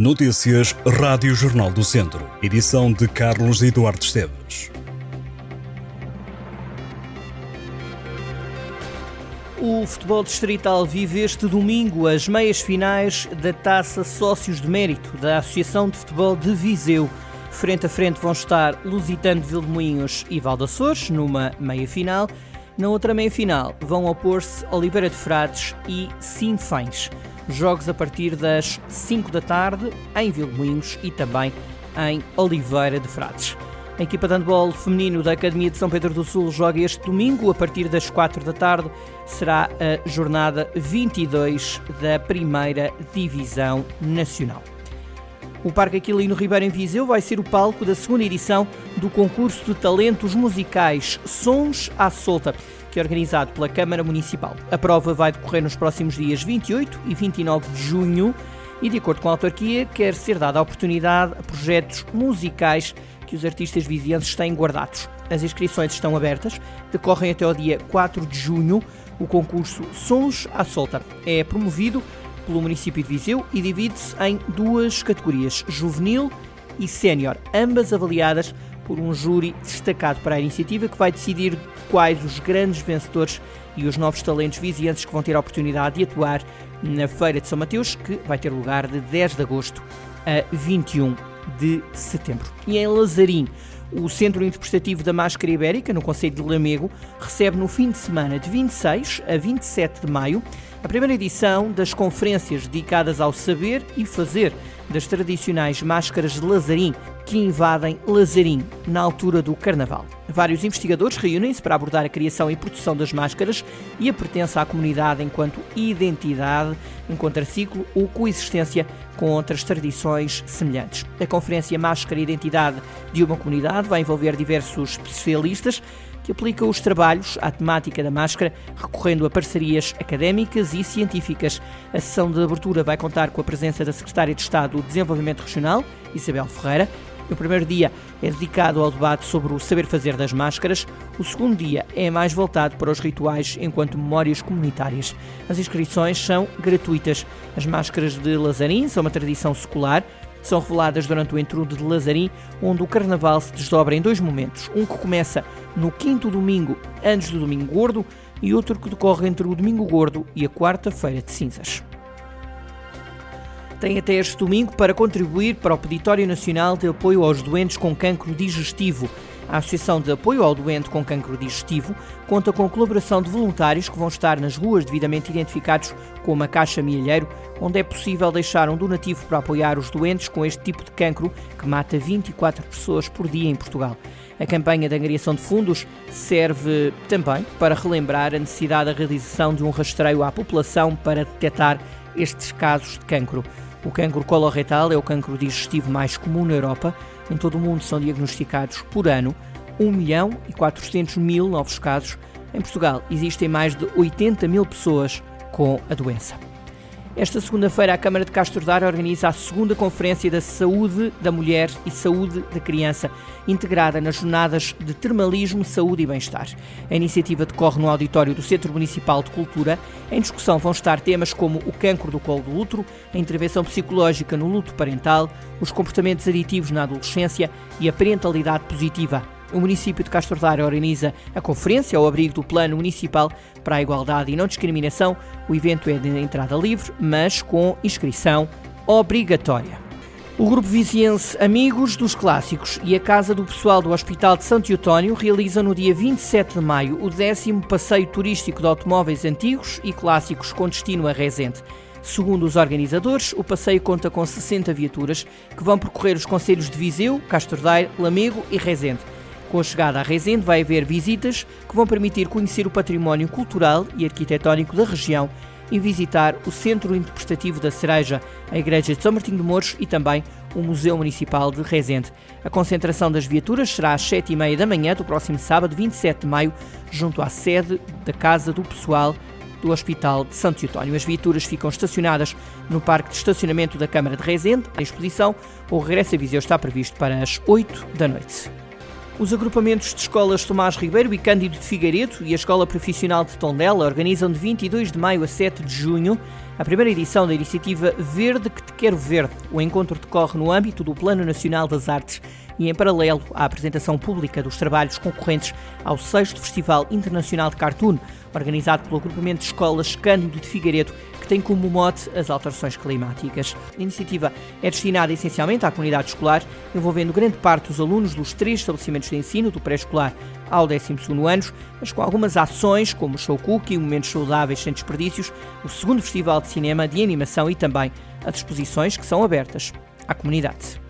Notícias Rádio Jornal do Centro. Edição de Carlos Eduardo Esteves. O futebol distrital vive este domingo as meias finais da Taça Sócios de Mérito da Associação de Futebol de Viseu. Frente a frente vão estar Lusitano de Vilmoinhos e Valdaçores, numa meia final. Na outra meia final vão opor-se Oliveira de Frades e Sinfães. Jogos a partir das 5 da tarde em Vilmoinhos e também em Oliveira de Frades. A equipa de handball feminino da Academia de São Pedro do Sul joga este domingo, a partir das 4 da tarde. Será a jornada 22 da Primeira Divisão Nacional. O Parque Aquilino Ribeiro em Viseu vai ser o palco da segunda edição do concurso de talentos musicais Sons à Solta, que é organizado pela Câmara Municipal. A prova vai decorrer nos próximos dias 28 e 29 de junho e, de acordo com a autarquia, quer ser dada a oportunidade a projetos musicais que os artistas vizienses têm guardados. As inscrições estão abertas, decorrem até ao dia 4 de junho. O concurso Sons à Solta é promovido pelo município de Viseu e divide-se em duas categorias, juvenil e sénior, ambas avaliadas por um júri destacado para a iniciativa que vai decidir quais os grandes vencedores e os novos talentos vizienses que vão ter a oportunidade de atuar na Feira de São Mateus, que vai ter lugar de 10 de agosto a 21 de setembro. E em Lazarim, o Centro Interpretativo da Máscara Ibérica, no Conselho de Lamego, recebe no fim de semana de 26 a 27 de maio a primeira edição das conferências dedicadas ao saber e fazer das tradicionais máscaras de Lazarim que invadem Lazarim na altura do Carnaval. Vários investigadores reúnem-se para abordar a criação e produção das máscaras e a pertença à comunidade enquanto identidade, enquanto arciclo ou coexistência com outras tradições semelhantes. A conferência Máscara e Identidade de uma Comunidade vai envolver diversos especialistas que aplica os trabalhos à temática da máscara, recorrendo a parcerias académicas e científicas. A sessão de abertura vai contar com a presença da Secretária de Estado do Desenvolvimento Regional, Isabel Ferreira. O primeiro dia é dedicado ao debate sobre o saber fazer das máscaras. O segundo dia é mais voltado para os rituais enquanto memórias comunitárias. As inscrições são gratuitas. As máscaras de Lazarim são uma tradição secular são reveladas durante o entrudo de Lazarim, onde o carnaval se desdobra em dois momentos. Um que começa no quinto domingo antes do Domingo Gordo e outro que decorre entre o Domingo Gordo e a quarta-feira de cinzas. Tem até este domingo para contribuir para o Peditório Nacional de Apoio aos Doentes com Cancro Digestivo. A Associação de Apoio ao Doente com Cancro Digestivo conta com a colaboração de voluntários que vão estar nas ruas devidamente identificados com uma caixa milheiro, onde é possível deixar um donativo para apoiar os doentes com este tipo de cancro que mata 24 pessoas por dia em Portugal. A campanha de angariação de fundos serve também para relembrar a necessidade da realização de um rastreio à população para detectar estes casos de cancro. O cancro coloretal é o cancro digestivo mais comum na Europa. Em todo o mundo são diagnosticados por ano 1 milhão e 400 mil novos casos. Em Portugal existem mais de 80 mil pessoas com a doença. Esta segunda-feira, a Câmara de Castro organiza a segunda Conferência da Saúde da Mulher e Saúde da Criança, integrada nas jornadas de termalismo, saúde e bem-estar. A iniciativa decorre no auditório do Centro Municipal de Cultura. Em discussão vão estar temas como o cancro do colo do útero, a intervenção psicológica no luto parental, os comportamentos aditivos na adolescência e a parentalidade positiva. O município de Castro Daire organiza a conferência ao abrigo do Plano Municipal para a Igualdade e Não Discriminação. O evento é de entrada livre, mas com inscrição obrigatória. O grupo viziense Amigos dos Clássicos e a Casa do Pessoal do Hospital de Santo Eutónio realizam no dia 27 de maio o décimo passeio turístico de automóveis antigos e clássicos com destino a Rezende. Segundo os organizadores, o passeio conta com 60 viaturas que vão percorrer os concelhos de Viseu, Castro Daire, Lamego e Rezende. Com a chegada à Resende vai haver visitas que vão permitir conhecer o património cultural e arquitetónico da região e visitar o Centro Interpretativo da Cereja, a Igreja de São Martinho de Mouros e também o Museu Municipal de Resende. A concentração das viaturas será às 7h30 da manhã do próximo sábado, 27 de maio, junto à sede da Casa do Pessoal do Hospital de Santo Eutónio. As viaturas ficam estacionadas no Parque de Estacionamento da Câmara de Resende. A exposição, o regresso a Viseu está previsto para as 8 da noite. Os agrupamentos de escolas Tomás Ribeiro e Cândido de Figueiredo e a Escola Profissional de Tondela organizam de 22 de maio a 7 de junho a primeira edição da iniciativa Verde que te quero verde. O encontro decorre no âmbito do Plano Nacional das Artes e em paralelo à apresentação pública dos trabalhos concorrentes ao 6 Festival Internacional de Cartoon, organizado pelo agrupamento de escolas Cândido de Figueiredo, que tem como mote as alterações climáticas. A iniciativa é destinada essencialmente à comunidade escolar, envolvendo grande parte dos alunos dos três estabelecimentos de ensino, do pré-escolar ao 12 ano, mas com algumas ações como o Show Cookie, Momentos Saudáveis Sem Desperdícios, o segundo Festival de Cinema, de Animação e também as exposições que são abertas à comunidade.